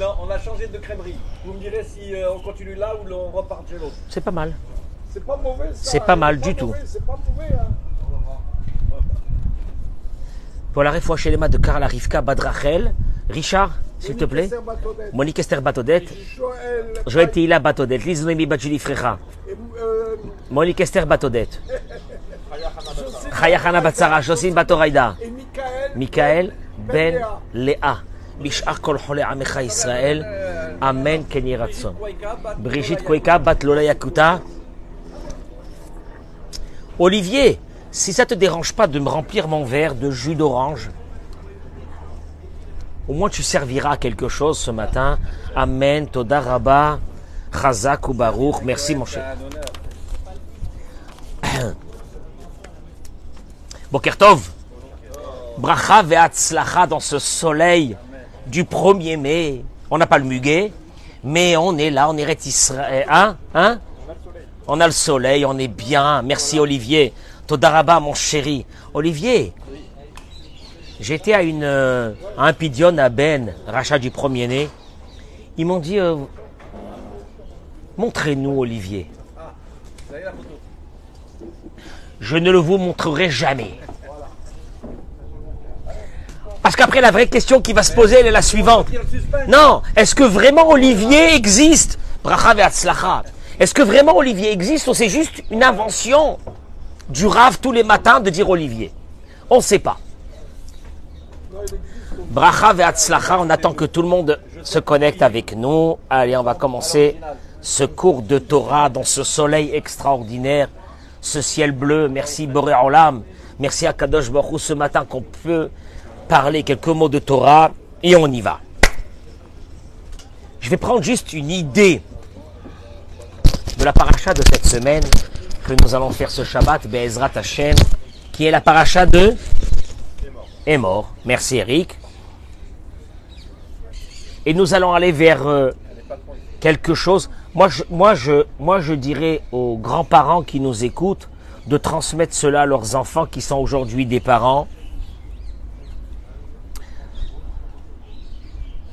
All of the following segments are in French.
Non, on a changé de crèmerie. Vous me direz si euh, on continue là ou on repart chez l'autre. C'est pas mal. C'est pas mauvais. C'est pas hein, mal du tout. C'est pas mauvais. Hein. Pour la réfoua les de Karl Rivka Badrachel. Richard, s'il te plaît. Monique Esther Batodet. Joël. Teila Batodet. Lise Noémie Badjuli Frecha. et, euh, Monique Esther Batodet. Chaya Hana Batsara. Jocelyne Batoraïda. et Michael. Michael Ben Léa. Bishar Kol Chole Amecha Israël. Amen Ken Yeh Ratzon. Brigitte Koika, Bat Lola Yakuta. Olivier, si ça te dérange pas de me remplir mon verre de jus d'orange, au moins tu serviras quelque chose ce matin. Amen, Toda Rabba, Chazak ou Baruch. Merci mon cher. Boker Tov. Bracha ve'atzlacha dans ce soleil du 1er mai. On n'a pas le muguet, mais on est là, on est Ret Israël. Hein Hein? On a le soleil, on est bien. Merci Olivier. Todaraba, mon chéri. Olivier, j'étais à, une, euh, à un pidion à Ben, rachat du 1er mai. Ils m'ont dit, euh, montrez-nous Olivier. Photo. Je ne le vous montrerai jamais. Parce qu'après, la vraie question qui va se poser, elle est la suivante. Non, est-ce que vraiment Olivier existe? Est-ce que vraiment Olivier existe ou c'est juste une invention du rave tous les matins de dire Olivier? On ne sait pas. Bracha ve'atzlacha, on attend que tout le monde se connecte avec nous. Allez, on va commencer ce cours de Torah dans ce soleil extraordinaire, ce ciel bleu. Merci Boré Olam. Merci à Kadosh Baruch ce matin qu'on peut parler quelques mots de Torah et on y va. Je vais prendre juste une idée de la paracha de cette semaine que nous allons faire ce Shabbat, Be'ezrat Hashem, qui est la paracha de est mort. Merci Eric. Et nous allons aller vers euh, quelque chose. Moi moi, moi, je dirais aux grands-parents qui nous écoutent de transmettre cela à leurs enfants qui sont aujourd'hui des parents.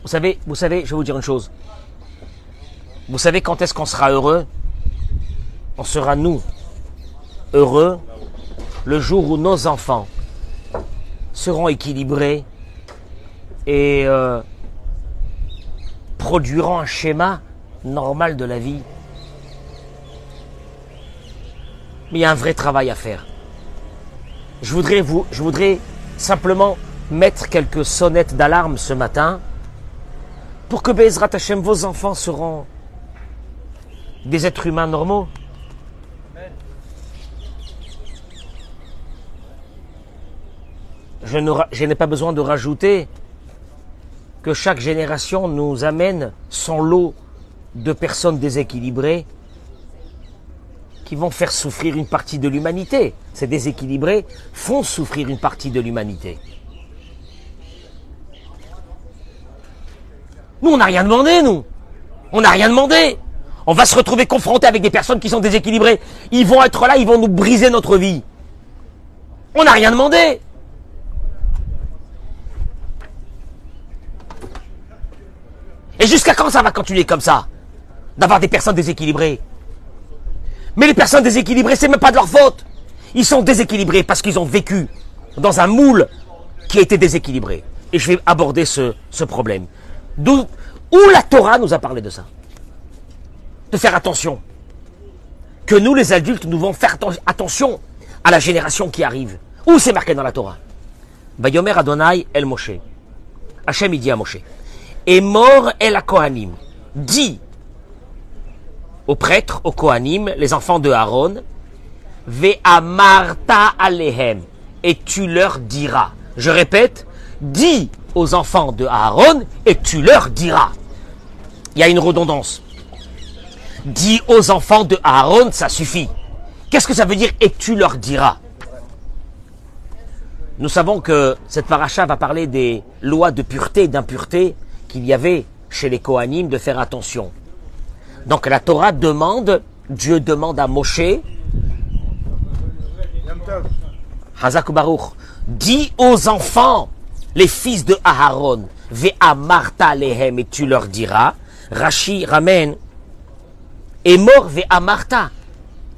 Vous savez, vous savez, je vais vous dire une chose. Vous savez quand est-ce qu'on sera heureux? On sera nous heureux le jour où nos enfants seront équilibrés et euh, produiront un schéma normal de la vie. Mais il y a un vrai travail à faire. Je voudrais, vous, je voudrais simplement mettre quelques sonnettes d'alarme ce matin pour que Bezrat Hashem, vos enfants seront des êtres humains normaux. Je n'ai pas besoin de rajouter que chaque génération nous amène son lot de personnes déséquilibrées qui vont faire souffrir une partie de l'humanité. Ces déséquilibrés font souffrir une partie de l'humanité. Nous, on n'a rien demandé, nous. On n'a rien demandé. On va se retrouver confronté avec des personnes qui sont déséquilibrées. Ils vont être là, ils vont nous briser notre vie. On n'a rien demandé. Et jusqu'à quand ça va continuer comme ça D'avoir des personnes déséquilibrées? Mais les personnes déséquilibrées, c'est même pas de leur faute. Ils sont déséquilibrés parce qu'ils ont vécu dans un moule qui a été déséquilibré. Et je vais aborder ce, ce problème. Où la Torah nous a parlé de ça? De faire attention. Que nous, les adultes, nous devons faire atten- attention à la génération qui arrive. Où c'est marqué dans la Torah? Vayomer Adonai El Moshe. Hachem, il dit à Moshe. Et mort El Kohanim. Dit aux prêtres, aux Kohanim, les enfants de Aaron, Ve'amarta alehem. Et tu leur diras. Je répète, dis aux enfants de Aaron et tu leur diras. Il y a une redondance. Dis aux enfants de Aaron, ça suffit. Qu'est-ce que ça veut dire et tu leur diras? Nous savons que cette paracha va parler des lois de pureté et d'impureté qu'il y avait chez les Kohanim de faire attention. Donc la Torah demande, Dieu demande à Moshe. Hazak Baruch, dis aux enfants, les fils de Aharon, Ve'amarta lehem, et tu leur diras. Rashi ramène. Et mort ve'amarta.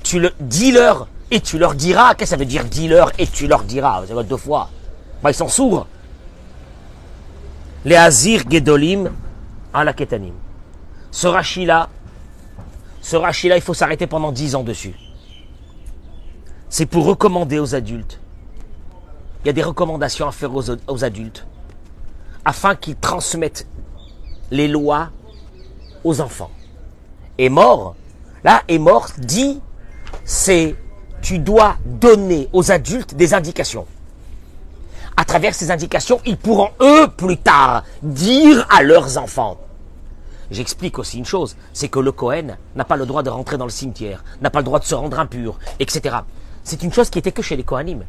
Tu le dis-leur et tu leur diras. Qu'est-ce que ça veut dire dis-leur et tu leur diras Ça va deux fois. Bah, ils sont sourds. Les Azir Gedolim à la Ketanim. Ce Rashi-là, ce Rashi-là, il faut s'arrêter pendant dix ans dessus. C'est pour recommander aux adultes. Il y a des recommandations à faire aux, adultes afin qu'ils transmettent les lois aux enfants. Et mort, là, est mort dit, c'est tu dois donner aux adultes des indications. À travers ces indications, ils pourront eux plus tard dire à leurs enfants. J'explique aussi une chose, c'est que le Cohen n'a pas le droit de rentrer dans le cimetière, n'a pas le droit de se rendre impur, etc. C'est une chose qui était que chez les Kohanim.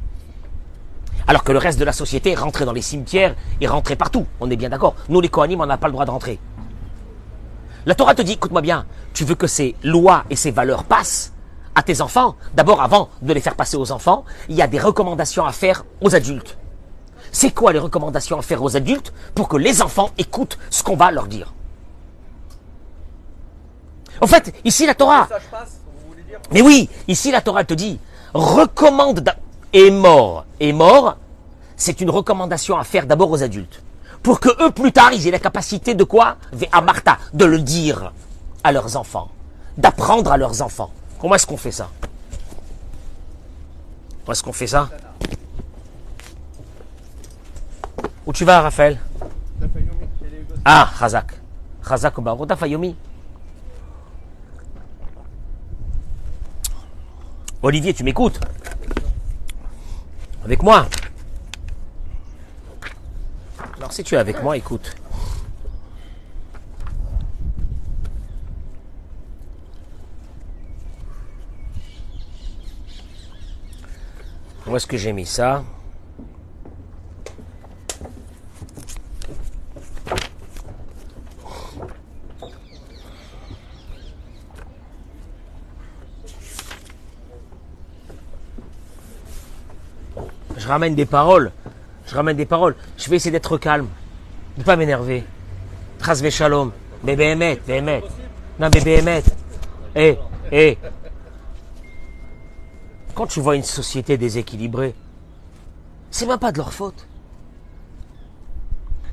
Alors que le reste de la société rentrait dans les cimetières et rentrait partout. On est bien d'accord. Nous, les Kohanim, on n'a pas le droit de rentrer. La Torah te dit, écoute-moi bien, tu veux que ces lois et ces valeurs passent à tes enfants? D'abord, avant de les faire passer aux enfants, il y a des recommandations à faire aux adultes. C'est quoi les recommandations à faire aux adultes pour que les enfants écoutent ce qu'on va leur dire? En fait, ici la Torah, mais oui, ici la Torah te dit, recommande est mort. Est mort, c'est une recommandation à faire d'abord aux adultes. Pour que eux, plus tard, ils aient la capacité de quoi? À Martha, de le dire à leurs enfants. D'apprendre à leurs enfants. Comment est-ce qu'on fait ça? Comment est-ce qu'on fait ça? Où tu vas, Raphaël? Ah. Chazak au Baruch Fayomi. Olivier, tu m'écoutes? Avec moi Alors si tu es avec moi, écoute. Où est-ce que j'ai mis ça? Je ramène des paroles. Je ramène des paroles. Je vais essayer d'être calme. De pas m'énerver. Tras shalom. Bébé Emet, Emet. Non, bébé Emet. Eh, eh. Quand tu vois une société déséquilibrée, c'est même pas de leur faute.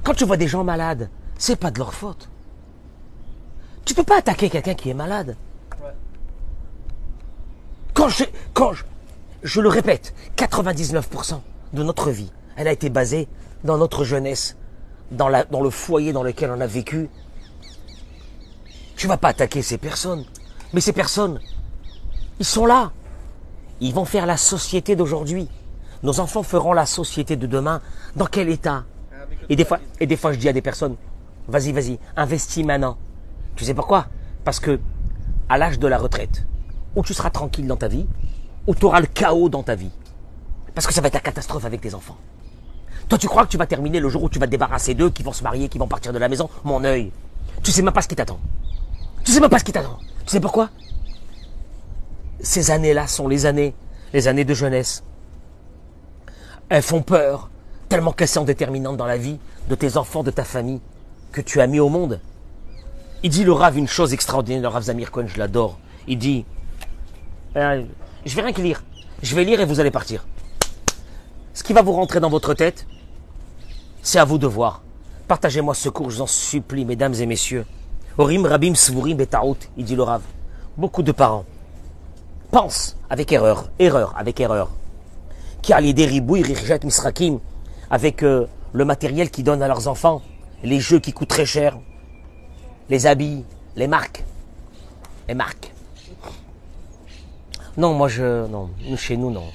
Quand tu vois des gens malades, c'est pas de leur faute. Tu peux pas attaquer quelqu'un qui est malade. Quand je, quand je, je le répète, 99% de notre vie, elle a été basée dans notre jeunesse, dans, le foyer dans lequel on a vécu. Tu vas pas attaquer ces personnes. Mais ces personnes, ils sont là. Ils vont faire la société d'aujourd'hui. Nos enfants feront la société de demain. Dans quel état? Et des, fois, et des fois, je dis à des personnes, vas-y, vas-y, investis maintenant. Tu sais pourquoi? Parce que à l'âge de la retraite, où tu seras tranquille dans ta vie, ou tu auras le chaos dans ta vie. Parce que ça va être la catastrophe avec tes enfants. Toi, tu crois que tu vas terminer le jour où tu vas te débarrasser d'eux, qui vont se marier, qui vont partir de la maison? Mon œil. Tu sais même pas ce qui t'attend. Tu sais même pas ce qui t'attend. Tu sais pourquoi? Ces années-là sont les années, les années de jeunesse. Elles font peur, tellement qu'elles sont déterminantes dans la vie de tes enfants, de ta famille, que tu as mis au monde. Il dit le Rav une chose extraordinaire, le Rav Zamir Cohen, je l'adore. Il dit, je vais rien que lire. Je vais lire et vous allez partir. Ce qui va vous rentrer dans votre tête, c'est à vous de voir. Partagez-moi ce cours, je vous en supplie, mesdames et messieurs. Orim Rabim Svurim Betaout, il dit le Rav. Beaucoup de parents pensent avec erreur, erreur avec erreur, qui a l'idée ribouille, richet misrakim, avec euh, le matériel qu'ils donnent à leurs enfants, les jeux qui coûtent très cher, les habits, les marques, les marques. Non, moi je, non, chez nous non,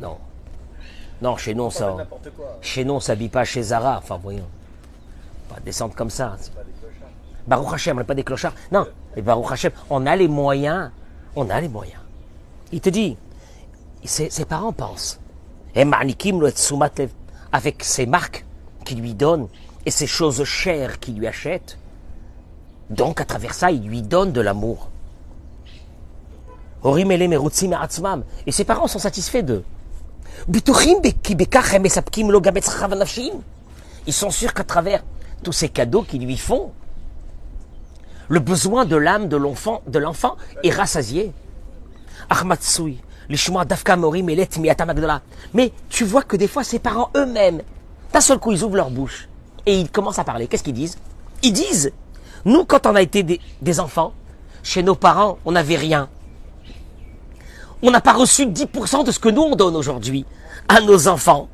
non, non, chez nous on quoi. chez nous on s'habille pas chez Zara, enfin voyons, pas descendre comme ça. Baruch Hashem, on n'est pas des clochards. Non, mais Baruch Hashem, on a les moyens, on a les moyens. Il te dit, ses, ses parents pensent, et Manikim le Tsumat Lev, avec ses marques qu'il lui donne et ces choses chères qu'il lui achète. Donc à travers ça, il lui donne de l'amour. Et ses parents sont satisfaits d'eux. Ils sont sûrs qu'à travers tous ces cadeaux qu'ils lui font, le besoin de l'âme de l'enfant, de l'enfant est rassasié. Mais tu vois que des fois, ses parents eux-mêmes, d'un seul coup, ils ouvrent leur bouche et ils commencent à parler. Qu'est-ce qu'ils disent? Ils disent, nous, quand on a été des enfants, chez nos parents, on n'avait rien. On n'a pas reçu 10% de ce que nous, on donne aujourd'hui à nos enfants.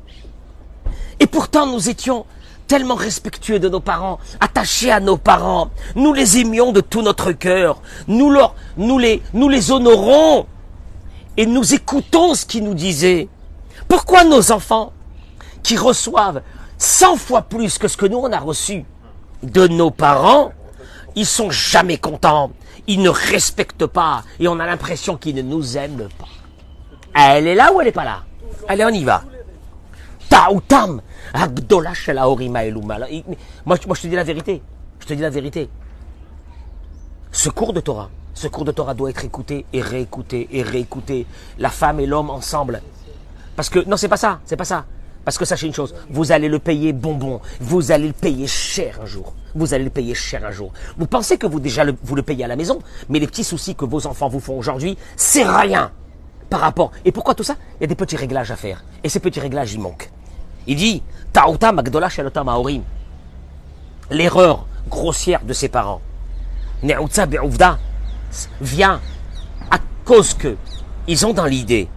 Et pourtant, nous étions tellement respectueux de nos parents, attachés à nos parents. Nous les aimions de tout notre cœur. Nous, leur, nous, les, nous les honorons et nous écoutons ce qu'ils nous disaient. Pourquoi nos enfants, qui reçoivent 100 fois plus que ce que nous on a reçu de nos parents, ils sont jamais contents, ils ne respectent pas et on a l'impression qu'ils ne nous aiment pas. Elle est là ou elle n'est pas là? Allez, on y va. Taoutam, Agdola Moi, moi, je te dis la vérité. Je te dis la vérité. Ce cours de Torah, ce cours de Torah doit être écouté et réécouté et réécouté. La femme et l'homme ensemble. Parce que, non, c'est pas ça, c'est pas ça. Parce que sachez une chose, vous allez le payer bonbon, vous allez le payer cher un jour. Vous allez le payer cher un jour. Vous pensez que vous déjà le, vous le payez à la maison, mais les petits soucis que vos enfants vous font aujourd'hui, c'est rien par rapport. Et pourquoi tout ça? Il y a des petits réglages à faire. Et ces petits réglages, ils manquent. Il dit, Ta'uta Magdola Maorim. L'erreur grossière de ses parents. Ne'utza Be'uvda vient à cause que ils ont dans l'idée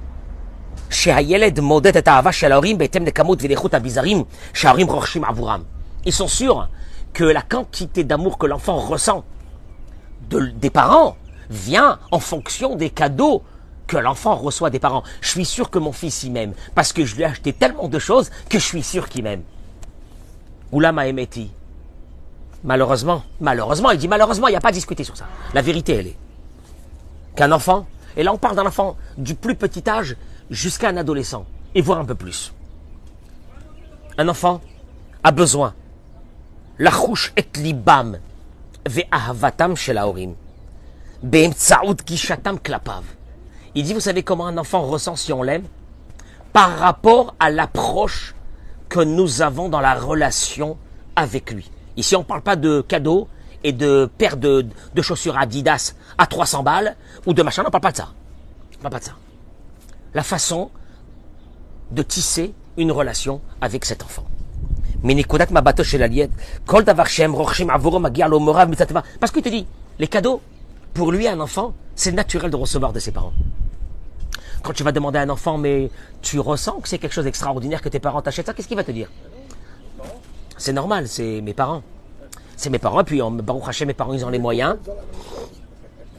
ils sont sûrs que la quantité d'amour que l'enfant ressent de, des parents vient en fonction des cadeaux que l'enfant reçoit des parents. Je suis sûr que mon fils y m'aime, parce que je lui ai acheté tellement de choses que je suis sûr qu'il m'aime. Oulama Emeti. Malheureusement, malheureusement, il dit malheureusement, il n'y a pas à discuter sur ça. La vérité, elle est qu'un enfant, et là on parle d'un enfant du plus petit âge jusqu'à un adolescent, et voire un peu plus. Un enfant a besoin. La chouche et libam kishatam klapav. Il dit, vous savez comment un enfant ressent si on l'aime? Par rapport à l'approche que nous avons dans la relation avec lui. Ici, on ne parle pas de cadeaux et de paires de, de, chaussures Adidas à 300 balles ou de machin. On ne parle pas de ça. On parle pas de ça. La façon de tisser une relation avec cet enfant. Parce qu'il te dit, les cadeaux, pour lui, un enfant, c'est naturel de recevoir de ses parents. Quand tu vas demander à un enfant, mais tu ressens que c'est quelque chose d'extraordinaire que tes parents t'achètent ça, qu'est-ce qu'il va te dire? C'est normal, c'est mes parents. C'est mes parents, et puis Baruch Hashem, mes parents, ils ont les moyens.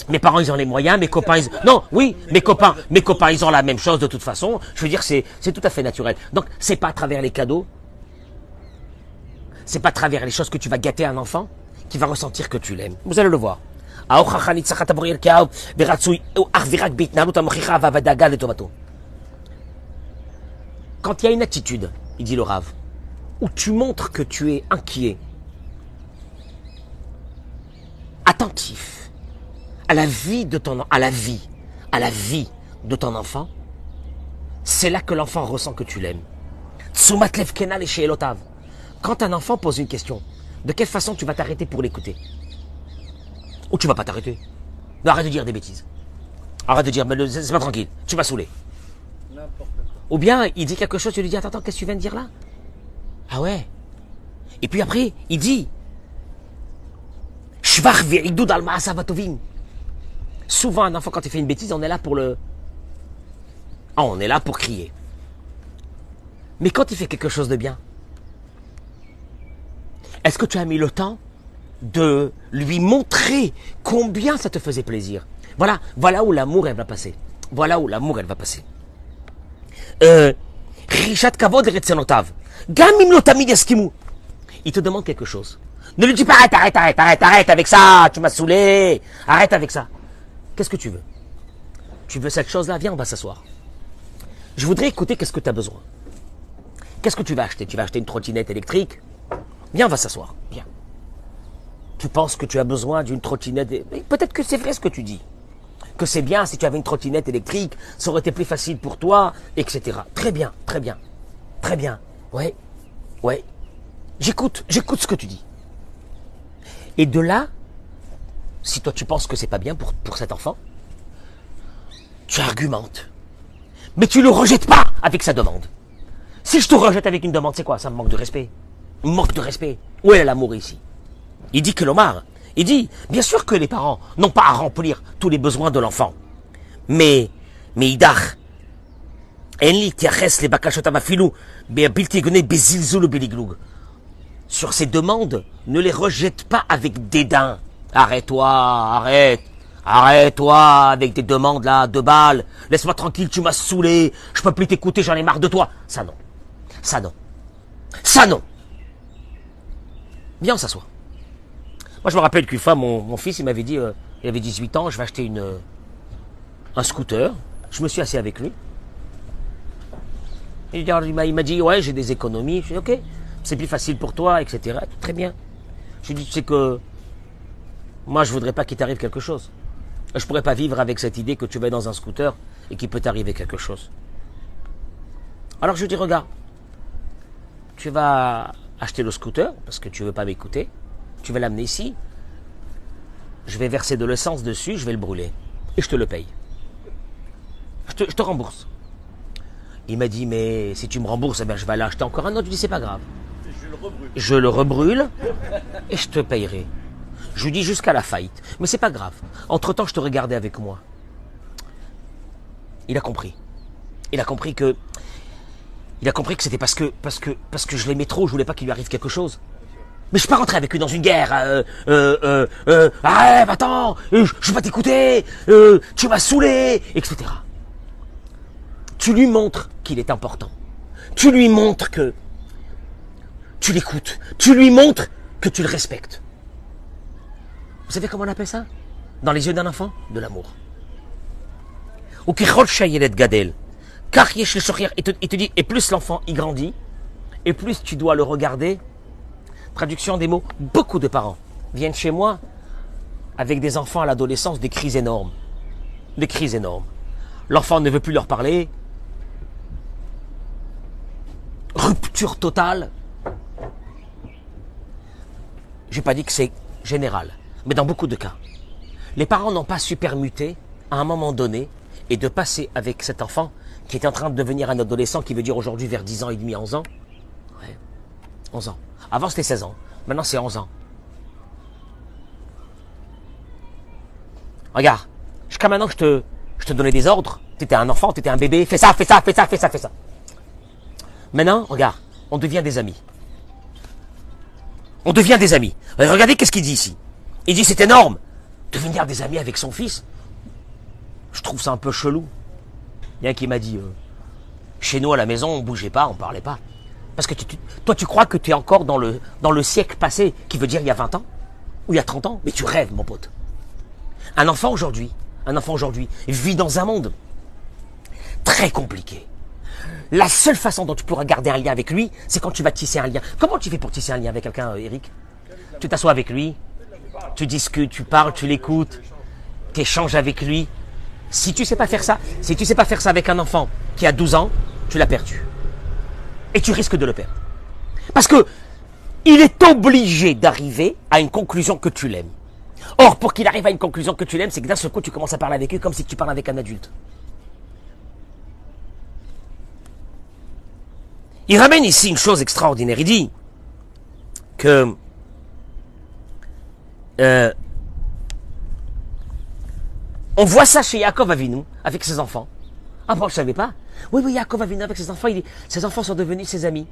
Mes parents, ils ont les moyens, mes copains, ils... non, oui, mes copains, mes copains, ils ont la même chose de toute façon. Je veux dire, c'est, tout à fait naturel. Donc, c'est pas à travers les cadeaux, c'est pas à travers les choses que tu vas gâter un enfant qui va ressentir que tu l'aimes. Vous allez le voir. Quand il y a une attitude, il dit le Rav, où tu montres que tu es inquiet, attentif à la vie de ton à la vie, à la vie de ton enfant, c'est là que l'enfant ressent que tu l'aimes. Quand un enfant pose une question, de quelle façon tu vas t'arrêter pour l'écouter? Ou tu vas pas t'arrêter? Arrête de dire des bêtises. Arrête de dire, mais c'est pas tranquille, tu vas saouler. Ou bien, il dit quelque chose, tu lui dis, attends, attends, qu'est-ce que tu viens de dire là? Ah ouais. Et puis après, il dit, Souvent, un enfant, quand il fait une bêtise, on est là pour le... Ah, on est là pour crier. Mais quand il fait quelque chose de bien, est-ce que tu as mis le temps de lui montrer combien ça te faisait plaisir? Voilà, voilà où l'amour elle va passer. Voilà où l'amour elle va passer. Euh, Il te demande quelque chose. Ne lui dis pas arrête, arrête, arrête, arrête, arrête avec ça, tu m'as saoulé. Arrête avec ça. Qu'est-ce que tu veux? Tu veux cette chose-là? Viens, on va s'asseoir. Je voudrais écouter qu'est-ce que tu as besoin. Qu'est-ce que tu vas acheter? Tu vas acheter une trottinette électrique? Viens, on va s'asseoir. Viens tu penses que tu as besoin d'une trottinette. Peut-être que c'est vrai ce que tu dis. Que c'est bien si tu avais une trottinette électrique, ça aurait été plus facile pour toi, etc. Très bien, très bien. Très bien. Ouais. Ouais. J'écoute, j'écoute ce que tu dis. Et de là, si toi tu penses que c'est pas bien pour, cet enfant, tu argumentes. Mais tu le rejettes pas avec sa demande. Si je te rejette avec une demande, c'est quoi? Ça me manque de respect. Manque de respect. Où est l'amour ici? Il dit que l'Omar, il dit, bien sûr que les parents n'ont pas à remplir tous les besoins de l'enfant. Mais, mais Idach, sur ces demandes, ne les rejette pas avec dédain. Arrête-toi, arrête. Arrête-toi avec des demandes là, de balles. Laisse-moi tranquille, tu m'as saoulé. Je peux plus t'écouter, j'en ai marre de toi. Ça non. Ça non. Ça non. Viens, on s'assoit. Moi, je me rappelle qu'une fois, mon, fils, il m'avait dit, euh, il avait 18 ans, je vais acheter une, euh, un scooter. Je me suis assis avec lui. il m'a dit, ouais, j'ai des économies. Je dit, ok, c'est plus facile pour toi, etc. Très bien. Je lui ai dit, tu sais que moi, je voudrais pas qu'il t'arrive quelque chose. Je pourrais pas vivre avec cette idée que tu vas dans un scooter et qu'il peut t'arriver quelque chose. Alors je lui dis, regarde, tu vas acheter le scooter parce que tu veux pas m'écouter. Tu vas l'amener ici. Je vais verser de l'essence dessus, je vais le brûler. Et je te le paye. Je te, rembourse. Il m'a dit, mais si tu me rembourses, eh je vais aller acheter encore un autre. Je lui dis, c'est pas grave. Je le rebrûle. Je le rebrûle et je te payerai. Je lui dis jusqu'à la faillite. Mais c'est pas grave. Entre-temps, je te regardais avec moi. Il a compris. Il a compris que il a compris que c'était parce que, parce que, parce que je l'aimais trop, je voulais pas qu'il lui arrive quelque chose. Mais je suis pas rentré avec lui dans une guerre. Euh, euh, euh, euh arrête, attends, euh, je, je vais pas t'écouter, euh, tu m'as saoulé, etc. Tu lui montres qu'il est important. Tu lui montres que tu l'écoutes. Tu lui montres que tu le respectes. Vous savez comment on appelle ça? Dans les yeux d'un enfant De l'amour. Ou qui gadel. Car il te, il dit, et plus l'enfant y grandit, et plus tu dois le regarder. Traduction des mots, beaucoup de parents viennent chez moi avec des enfants à l'adolescence, des crises énormes. Des crises énormes. L'enfant ne veut plus leur parler. Rupture totale. J'ai pas dit que c'est général, mais dans beaucoup de cas. Les parents n'ont pas su permuter à un moment donné et de passer avec cet enfant qui est en train de devenir un adolescent, qui veut dire aujourd'hui vers 10 ans et demi, 11 ans. Ouais, 11 ans. Avant c'était 16 ans, maintenant c'est 11 ans. Regarde, jusqu'à maintenant je te, je te donnais des ordres, tu étais un enfant, tu étais un bébé, fais ça, fais ça, fais ça, fais ça, fais ça. Maintenant, regarde, on devient des amis. On devient des amis. Regardez qu'est-ce qu'il dit ici. Il dit c'est énorme. Devenir des amis avec son fils. Je trouve ça un peu chelou. Il y a un qui m'a dit, euh, chez nous à la maison, on bougeait pas, on parlait pas. Parce que toi, tu crois que tu es encore dans le, dans le siècle passé, qui veut dire il y a 20 ans, ou il y a 30 ans, mais tu rêves, mon pote. Un enfant aujourd'hui, un enfant aujourd'hui, vit dans un monde très compliqué. La seule façon dont tu pourras garder un lien avec lui, c'est quand tu vas tisser un lien. Comment tu fais pour tisser un lien avec quelqu'un, euh, Eric? Tu t'assois avec lui, tu discutes, tu parles, tu l'écoutes, tu échanges avec lui, si tu sais pas faire ça, si tu sais pas faire ça avec un enfant qui a 12 ans, tu l'as perdu. Et tu risques de le perdre. Parce que il est obligé d'arriver à une conclusion que tu l'aimes. Or, pour qu'il arrive à une conclusion que tu l'aimes, c'est que d'un seul coup, tu commences à parler avec lui comme si tu parlais avec un adulte. Il ramène ici une chose extraordinaire. Il dit que euh, on voit ça chez Yaakov Avinu, avec ses enfants. Ah bon, je savais pas. Oui, oui, Yaakov Avinu avec ses enfants, il ses enfants sont devenus ses amis.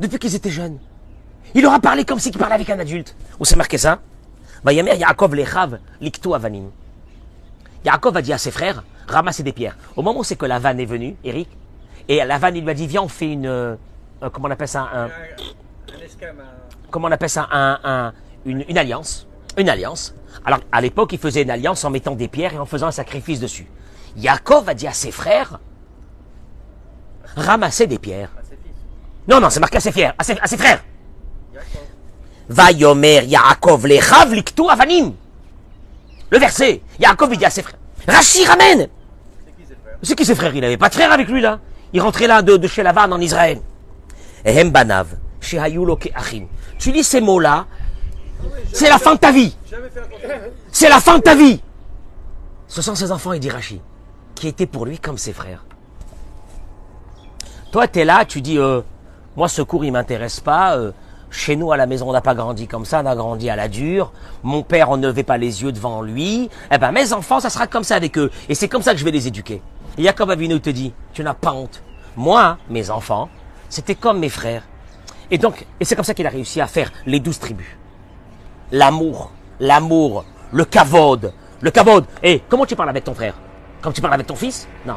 Depuis qu'ils étaient jeunes. Il leur a parlé comme s'il parlait avec un adulte. Où c'est marqué ça? Yamer Yaakov lechav liktu avanim. Yaakov a dit à ses frères, ramassez des pierres. Au moment où c'est que la vanne est venue, Eric, et la vanne, il lui a dit, viens, on fait une, euh, comment on appelle ça, un, comment on appelle ça, un, une, une alliance, une alliance. Alors, à l'époque, il faisait une alliance en mettant des pierres et en faisant un sacrifice dessus. Yaakov a dit à ses frères, ramassez des pierres. Non, non, c'est marqué à ses, frères, à ses, frères. Va yomer Yaakov lechav liktu avanim. Le verset, Yaakov dit à ses frères, Rashi ramène. C'est qui ses frères? Il n'avait pas de frères avec lui là. Il rentrait là de, chez Lavan en Israël. Tu lis ces mots-là, C'est la fin de ta vie. C'est la fin de ta vie. Ce sont ses enfants, il dit Rachid, qui étaient pour lui comme ses frères. Toi, tu es là, tu dis, euh, moi, ce cours, il m'intéresse pas. euh, chez nous, à la maison, on n'a pas grandi comme ça, on a grandi à la dure. Mon père, on ne levait pas les yeux devant lui. Eh ben, mes enfants, ça sera comme ça avec eux. Et c'est comme ça que je vais les éduquer. Et Jacob Avinu te dit, tu n'as pas honte. Moi, mes enfants, c'était comme mes frères. Et donc, et c'est comme ça qu'il a réussi à faire les douze tribus. L'amour, l'amour, le cavode, le cavode. Et comment tu parles avec ton frère? Comme tu parles avec ton fils? Non.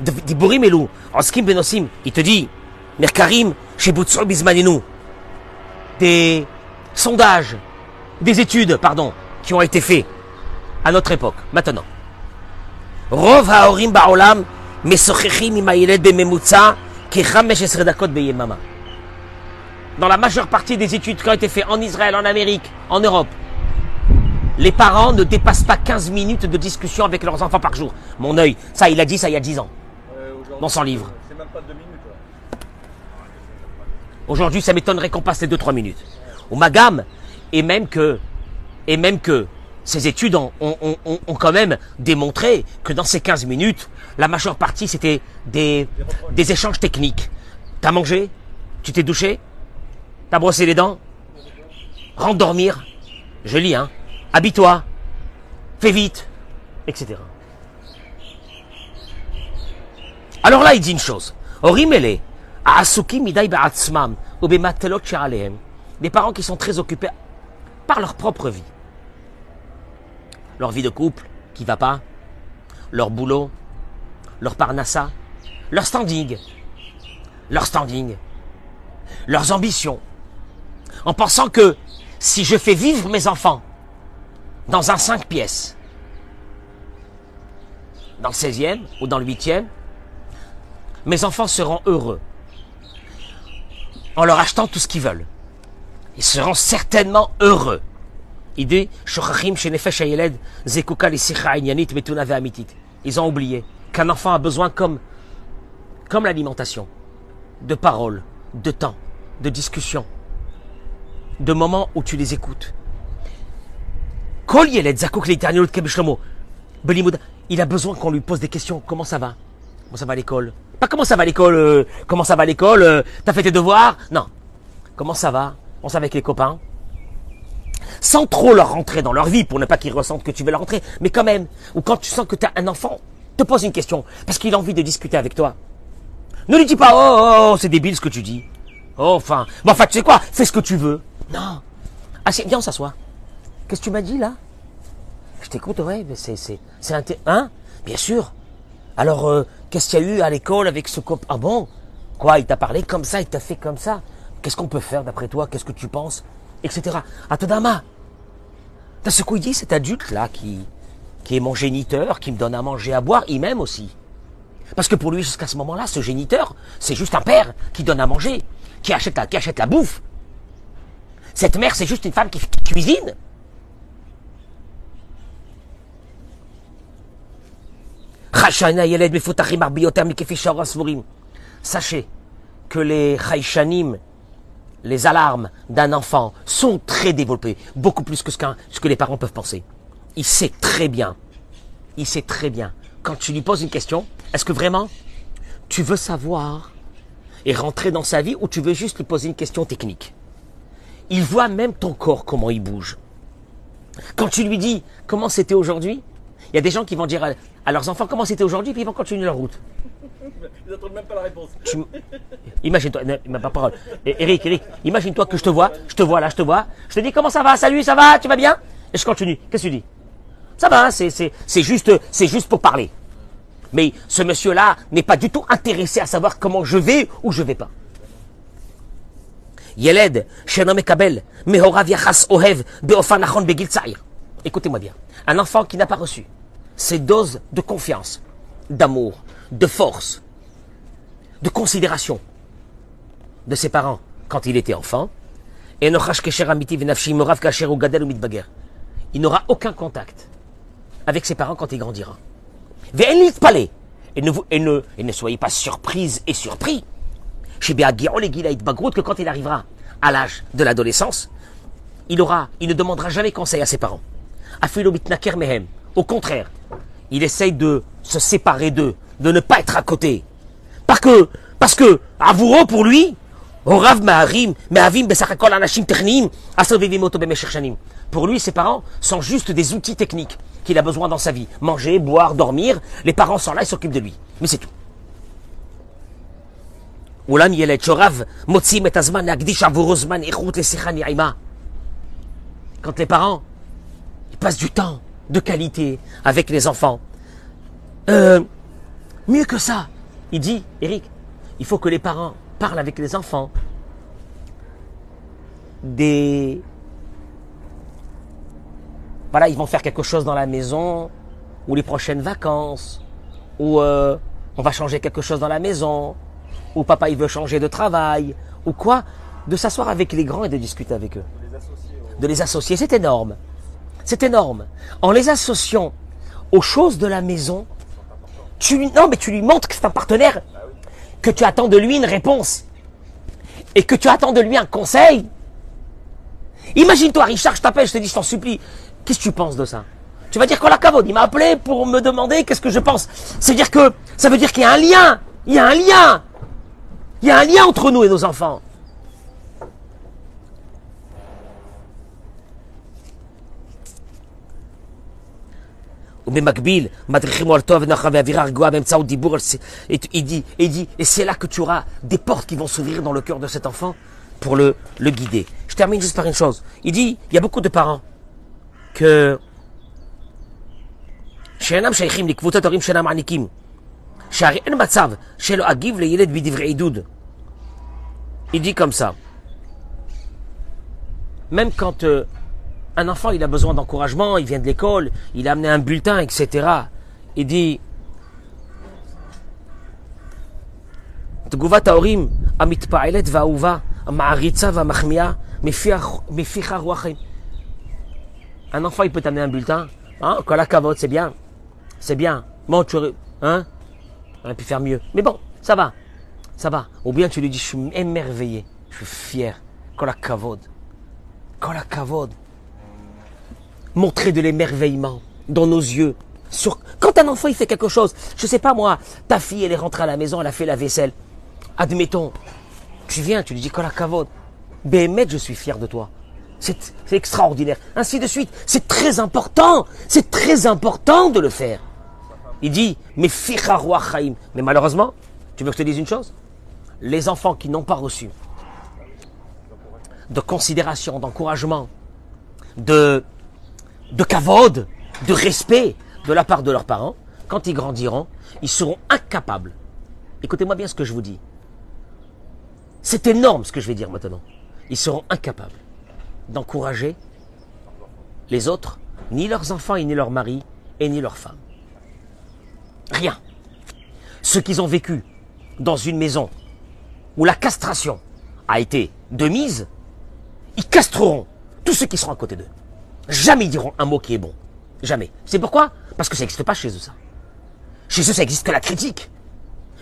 Dibourim Elou, Anskim Benosim, il te dit, Merkarim, Shibutsu Bismaninu. Des sondages, des études, pardon, qui ont été faits à notre époque, maintenant. Rov Haorim Baolam, dans la majeure partie des études qui ont été faites en Israël, en Amérique, en Europe, les parents ne dépassent pas 15 minutes de discussion avec leurs enfants par jour. Mon œil, ça il a dit ça il y a 10 ans, Euh, dans son livre. C'est même pas deux minutes. là. Aujourd'hui, ça m'étonnerait qu'on passe les 2-3 minutes. Au Magam, et même que, et même que ces études ont, ont- ont- ont- ont quand même démontré que dans ces 15 minutes, la majeure partie c'était des, des échanges techniques. T'as mangé? Tu t'es douché? T'as brossé les dents Rentre dormir. Je lis, hein. Habille-toi. Fais vite Etc. Alors là, il dit une chose. Des parents qui sont très occupés par leur propre vie. Leur vie de couple qui va pas, leur boulot, leur parnassa, leur standing, leur standing, leurs ambitions. En pensant que si je fais vivre mes enfants dans un 5 pièces, dans le 16e ou dans le 8e, mes enfants seront heureux en leur achetant tout ce qu'ils veulent. Ils seront certainement heureux. Ils ont oublié qu'un enfant a besoin comme, comme l'alimentation, de paroles, de temps, de discussion, de moments où tu les écoutes. Il a besoin qu'on lui pose des questions. Comment ça va? Comment ça va à l'école? Pas comment ça va à l'école, euh, comment ça va à l'école, euh, t'as fait tes devoirs? Non. Comment ça va? On s'est avec les copains Sans trop leur rentrer dans leur vie pour ne pas qu'ils ressentent que tu veux leur rentrer, mais quand même, ou quand tu sens que tu as un enfant, te pose une question, parce qu'il a envie de discuter avec toi. Ne lui dis pas, oh, oh, oh, c'est débile ce que tu dis. Oh, enfin, bon, enfin, tu sais quoi? Fais ce que tu veux. Non. Ah, c'est viens, on s'assoit. Qu'est-ce que tu m'as dit là? Je t'écoute, ouais, mais c'est, c'est, c'est un, hein? Bien sûr. Alors, euh, qu'est-ce qu'il y a eu à l'école avec ce copain? Ah bon? Quoi, il t'a parlé comme ça, il t'a fait comme ça? Qu'est-ce qu'on peut faire d'après toi? Qu'est-ce que tu penses? Etc. Atodama T'as ce qu'il dit, cet adulte-là qui, qui est mon géniteur, qui me donne à manger, à boire, il m'aime aussi. Parce que pour lui, jusqu'à ce moment-là, ce géniteur, c'est juste un père qui donne à manger, qui achète la, qui achète la bouffe. Cette mère, c'est juste une femme qui, cuisine. Sachez que les chaïchanim, les alarmes d'un enfant sont très développées, beaucoup plus que ce, ce que les parents peuvent penser. Il sait très bien, il sait très bien, quand tu lui poses une question, est-ce que vraiment tu veux savoir et rentrer dans sa vie ou tu veux juste lui poser une question technique? Il voit même ton corps, comment il bouge. Quand tu lui dis comment c'était aujourd'hui, il y a des gens qui vont dire à, à leurs enfants comment c'était aujourd'hui, puis ils vont continuer leur route. Ils n'entendent même pas la réponse. Tu Imagine-toi, ne- il m'a pas parole. Eh, Eric, Eric, imagine-toi que je te vois, je te vois là, je te vois. Je te dis comment ça va, salut, ça va, tu vas bien? Et je continue. Qu'est-ce que tu dis? Ça va, hein, c'est, c'est, c'est juste, c'est juste pour parler. Mais ce monsieur-là n'est pas du tout intéressé à savoir comment je vais ou je vais pas. She'eno mekabel, mehorav yachas ohev, be'ofan nachon begil tza'ir. Écoutez-moi bien. Un enfant qui n'a pas reçu ces doses de confiance, d'amour, de force, de considération de ses parents quand il était enfant. Il n'aura aucun contact avec ses parents quand il grandira. Et ne, vous- et, et ne soyez pas surprise et surpris que quand il arrivera à l'âge de l'adolescence, il aura, il ne demandera jamais conseil à ses parents. Au contraire, il essaye de se séparer d'eux, de ne pas être à côté. Parce que, parce que, pour lui, Shanim. Pour lui, ses parents sont juste des outils techniques qu'il a besoin dans sa vie. Manger, boire, dormir. Les parents sont là, ils s'occupent de lui. Mais c'est tout. Quand les parents, passent du temps de qualité avec les enfants. Euh, mieux que ça, il dit, Eric, il faut que les parents parlent avec les enfants des... Voilà, ils vont faire quelque chose dans la maison, ou les prochaines vacances, ou euh, on va changer quelque chose dans la maison, ou papa il veut changer de travail, ou quoi, de s'asseoir avec les grands et de discuter avec eux. De les associer, c'est énorme. C'est énorme. En les associant aux choses de la maison, tu lui, non, mais tu lui montres que c'est un partenaire, que tu attends de lui une réponse, et que tu attends de lui un conseil. Imagine-toi, Richard, je t'appelle, je te dis, je t'en supplie, qu'est-ce que tu penses de ça? Tu vas dire qu'on la cavode, il m'a appelé pour me demander qu'est-ce que je pense. C'est-à-dire que, ça veut dire qu'il y a un lien, il y a un lien, il y a un lien entre nous et nos enfants. ובמקביל, מדריכים על טוב ונחה ואווירה רגועה באמצעות דיבור, et il dit, il dit, et c'est là que tu auras des portes qui vont s'ouvrir dans le cœur de cet enfant pour le, le guider. Je termine juste par une chose. Il dit, il y a beaucoup de parents que שאינם שייכים לקבוצת הורים שאינם מעניקים, שהרי אין מצב שלא אגיב לילד בדברי עידוד. Il dit comme ça. Même quand euh, un enfant il a besoin d'encouragement, il vient de l'école, il a amené un bulletin, etc. Il dit תגובת ההורים המתפעלת והאהובה, המעריצה והמחמיאה, מפיחה רוח חיים. Un enfant, il peut t'amener un bulletin. Hein, quand la cavote, c'est bien. C'est bien. Bon, tu aurais, hein? On aurait pu faire mieux. Mais bon, ça va. Ça va. Ou bien tu lui dis, je suis émerveillé. Je suis fier. Quand la cavode. Quand la cavode. Montrer de l'émerveillement dans nos yeux. Sur... Quand un enfant, il fait quelque chose. Je sais pas moi, ta fille, elle est rentrée à la maison, elle a fait la vaisselle. Admettons. Tu viens, tu lui dis, quand la cavode. Béhémet, je suis fier de toi. C'est extraordinaire. Ainsi de suite. C'est très important. C'est très important de le faire. Il dit, mais. Mais malheureusement, tu veux que je te dise une chose? Les enfants qui n'ont pas reçu de considération, d'encouragement, de, de kavod, de respect de la part de leurs parents, quand ils grandiront, ils seront incapables. Écoutez-moi bien ce que je vous dis. C'est énorme ce que je vais dire maintenant. Ils seront incapables d'encourager les autres, ni leurs enfants, ni leurs maris, et ni leurs femmes. Rien. Ceux qu'ils ont vécu dans une maison où la castration a été de mise, ils castreront tous ceux qui seront à côté d'eux. Jamais ils diront un mot qui est bon. Jamais. C'est pourquoi? Parce que ça n'existe pas chez eux, ça. Chez eux, ça existe que la critique.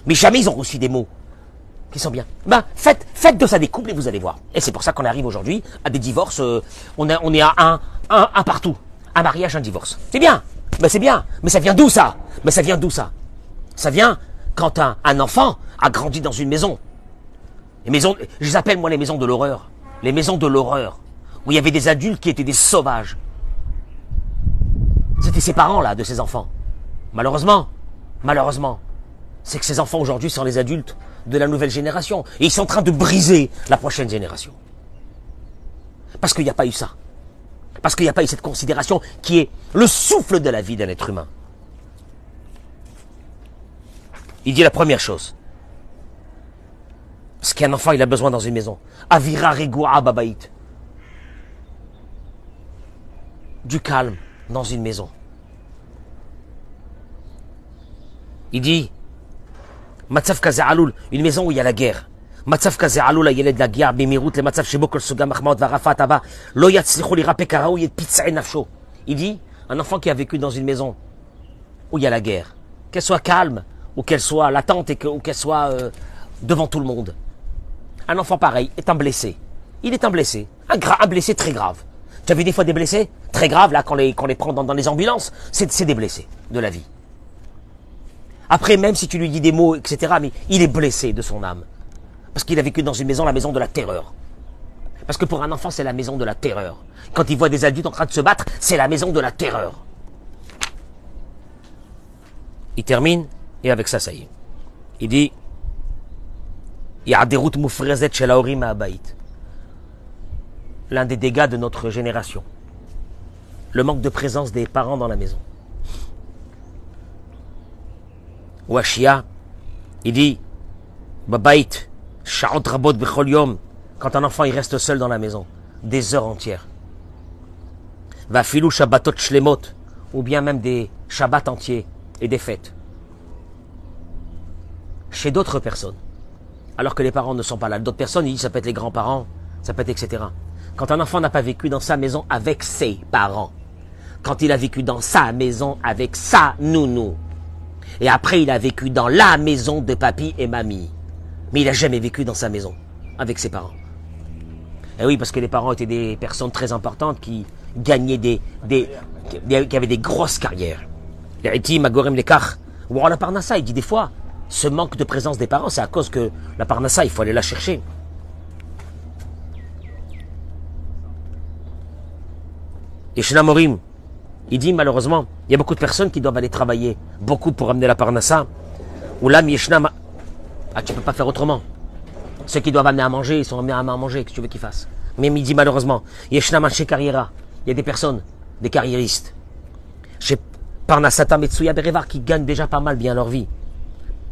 Mais jamais ils ont reçu des mots qui sont bien. Ben, faites, faites de ça des couples et vous allez voir. Et c'est pour ça qu'on arrive aujourd'hui à des divorces. euh, on, est à un, un, un partout. Un mariage, un divorce. C'est bien. Ben, c'est bien. Mais ça vient d'où ça? Ben, ça vient d'où ça? Ça vient quand un enfant a grandi dans une maison. Les maisons, je les appelle moi les maisons de l'horreur. Les maisons de l'horreur. Où il y avait des adultes qui étaient des sauvages. C'était ses parents là, de ces enfants. Malheureusement, malheureusement, c'est que ces enfants aujourd'hui sont les adultes de la nouvelle génération. Et ils sont en train de briser la prochaine génération. Parce qu'il n'y a pas eu ça. Parce qu'il n'y a pas eu cette considération qui est le souffle de la vie d'un être humain. Il dit la première chose Ce qu'un enfant il a besoin dans une maison. Avira regoua babaït. Du calme dans une maison. Il dit מצב כזה עלול, une maison où il y a la guerre. מצב כזה עלול הילד להגיע במהירות למצב שבו כל סוגי המחמאות והרעפת הבא לא יצליחו להירפא כראוי את פצעי נפשו. Il dit, un enfant qui a vécu dans une maison où il y a la guerre, qu'elle un enfant pareil est un blessé. Il est un blessé, un, blessé très grave. Tu as vu des fois des blessés? Très graves, là, quand les, qu'on les prend dans, dans les ambulances. C'est des blessés de la vie. Après, même si tu lui dis des mots, etc., mais il est blessé de son âme. Parce qu'il a vécu dans une maison, la maison de la terreur. Parce que pour un enfant, c'est la maison de la terreur. Quand il voit des adultes en train de se battre, c'est la maison de la terreur. Il termine, et avec ça, ça y est. Il dit, il y a des routes moufrezet chez Laorim à Abaït. L'un des dégâts de notre génération. Le manque de présence des parents dans la maison. Washia, il dit, Babaït, Sha'ot Rabot Bechol Yom, quand un enfant il reste seul dans la maison, des heures entières. Va filou Shabbatot Shlemot, ou bien même des Shabbats entiers et des fêtes. Chez d'autres personnes. Alors que les parents ne sont pas là. D'autres personnes, ils disent, ça peut être les grands-parents, ça peut être etc. Quand un enfant n'a pas vécu dans sa maison avec ses parents, quand il a vécu dans sa maison avec sa nounou, et après il a vécu dans la maison de papy et mamie, mais il n'a jamais vécu dans sa maison avec ses parents. Et oui, parce que les parents étaient des personnes très importantes qui gagnaient des, des, qui avaient des grosses carrières. Les Magorem, ou alors la Parnassa, il dit des fois, ce manque de présence des parents, c'est à cause que la Parnassa, il faut aller la chercher. Shnamorim, il dit malheureusement, il y a beaucoup de personnes qui doivent aller travailler, beaucoup pour amener la Parnassa. Ou là, Yeshnam, ah, tu peux pas faire autrement. Ceux qui doivent amener à manger, ils sont amenés à manger, que tu veux qu'ils fassent. Mais il dit malheureusement, Yeshnam chez Carriera, il y a des personnes, des carriéristes, chez Parnassata Metsuya Berevar, qui gagnent déjà pas mal bien leur vie.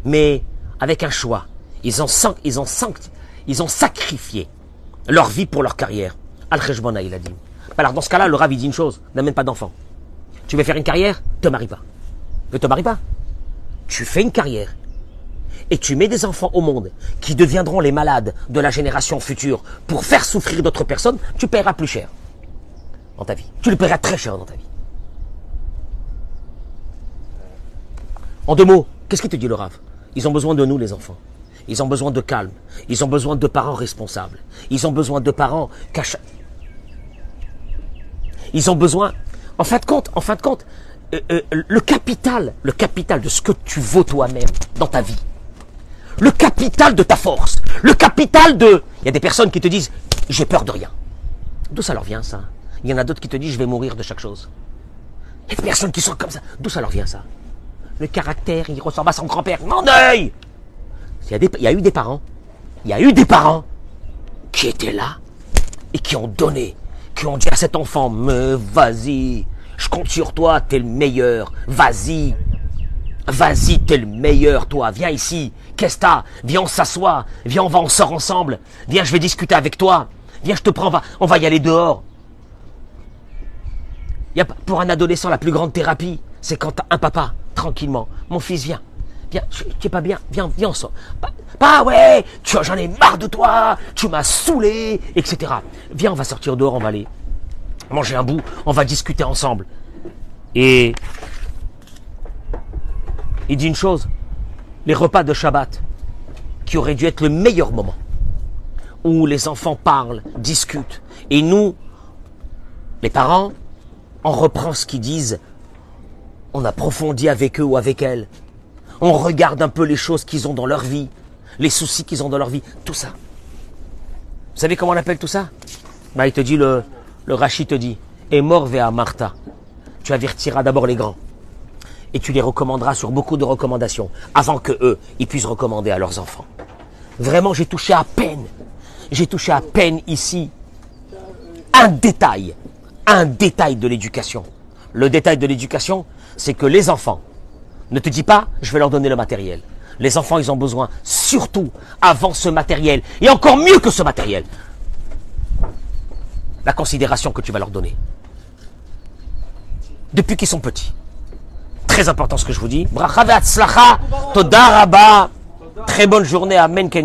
Mais avec un choix, ils ont, ils ils ont sacrifié leur vie pour leur carrière. Al-Khejbona, il a dit. Alors dans ce cas-là, le Rav, il dit une chose, n'amène pas d'enfant. Tu veux faire une carrière? Te marie pas. Ne te marie pas. Tu fais une carrière. Et tu mets des enfants au monde qui deviendront les malades de la génération future pour faire souffrir d'autres personnes, tu paieras plus cher dans ta vie. Tu le paieras très cher dans ta vie. En deux mots, qu'est-ce qu'il te dit le Rav? Ils ont besoin de nous, les enfants. Ils ont besoin de calme. Ils ont besoin de parents responsables. Ils ont besoin de parents cachés. Ils ont besoin, en fin de compte, en fin de compte, euh, euh, le capital, le capital de ce que tu vaux toi-même dans ta vie, le capital de ta force, le capital de... Il y a des personnes qui te disent, j'ai peur de rien. D'où ça leur vient ça? Il y en a d'autres qui te disent, je vais mourir de chaque chose. Il y a des personnes qui sont comme ça. D'où ça leur vient ça? Le caractère, il ressemble à son grand-père. Mon œil! Il y, a il eu des parents, il y a eu des parents qui étaient là et qui ont donné, qui ont dit à cet enfant, mais vas-y, je compte sur toi, t'es le meilleur, vas-y, vas-y, t'es le meilleur, toi, viens ici, qu'est-ce que t'as? Viens, on s'assoit, viens, on va, on sort ensemble, viens, je vais discuter avec toi, viens, je te prends, on va, y aller dehors. Y a, pour un adolescent, la plus grande thérapie, c'est quand un papa, tranquillement, mon fils, viens, viens, tu es pas bien, viens, viens, on sort. Pas, pas ouais, j'en ai marre de toi, tu m'as saoulé, etc. Viens, on va sortir dehors, on va aller manger un bout, on va discuter ensemble. Et il dit une chose, les repas de Shabbat, qui auraient dû être le meilleur moment, où les enfants parlent, discutent, et nous, les parents, on reprend ce qu'ils disent, on approfondit avec eux ou avec elles, on regarde un peu les choses qu'ils ont dans leur vie, les soucis qu'ils ont dans leur vie, tout ça. Vous savez comment on appelle tout ça? Bah, Il te dit, le, le Rachid te dit, et mort Martha. Tu avertiras d'abord les grands. Et tu les recommanderas sur beaucoup de recommandations, avant que eux, ils puissent recommander à leurs enfants. Vraiment, j'ai touché à peine, j'ai touché à peine ici un détail, un détail de l'éducation. Le détail de l'éducation, c'est que les enfants, ne te dis pas, je vais leur donner le matériel. Les enfants, ils ont besoin, surtout avant ce matériel, et encore mieux que ce matériel, la considération que tu vas leur donner. Depuis qu'ils sont petits. Très important ce que je vous dis. Bracha Toda Très bonne journée. Amen Kenya.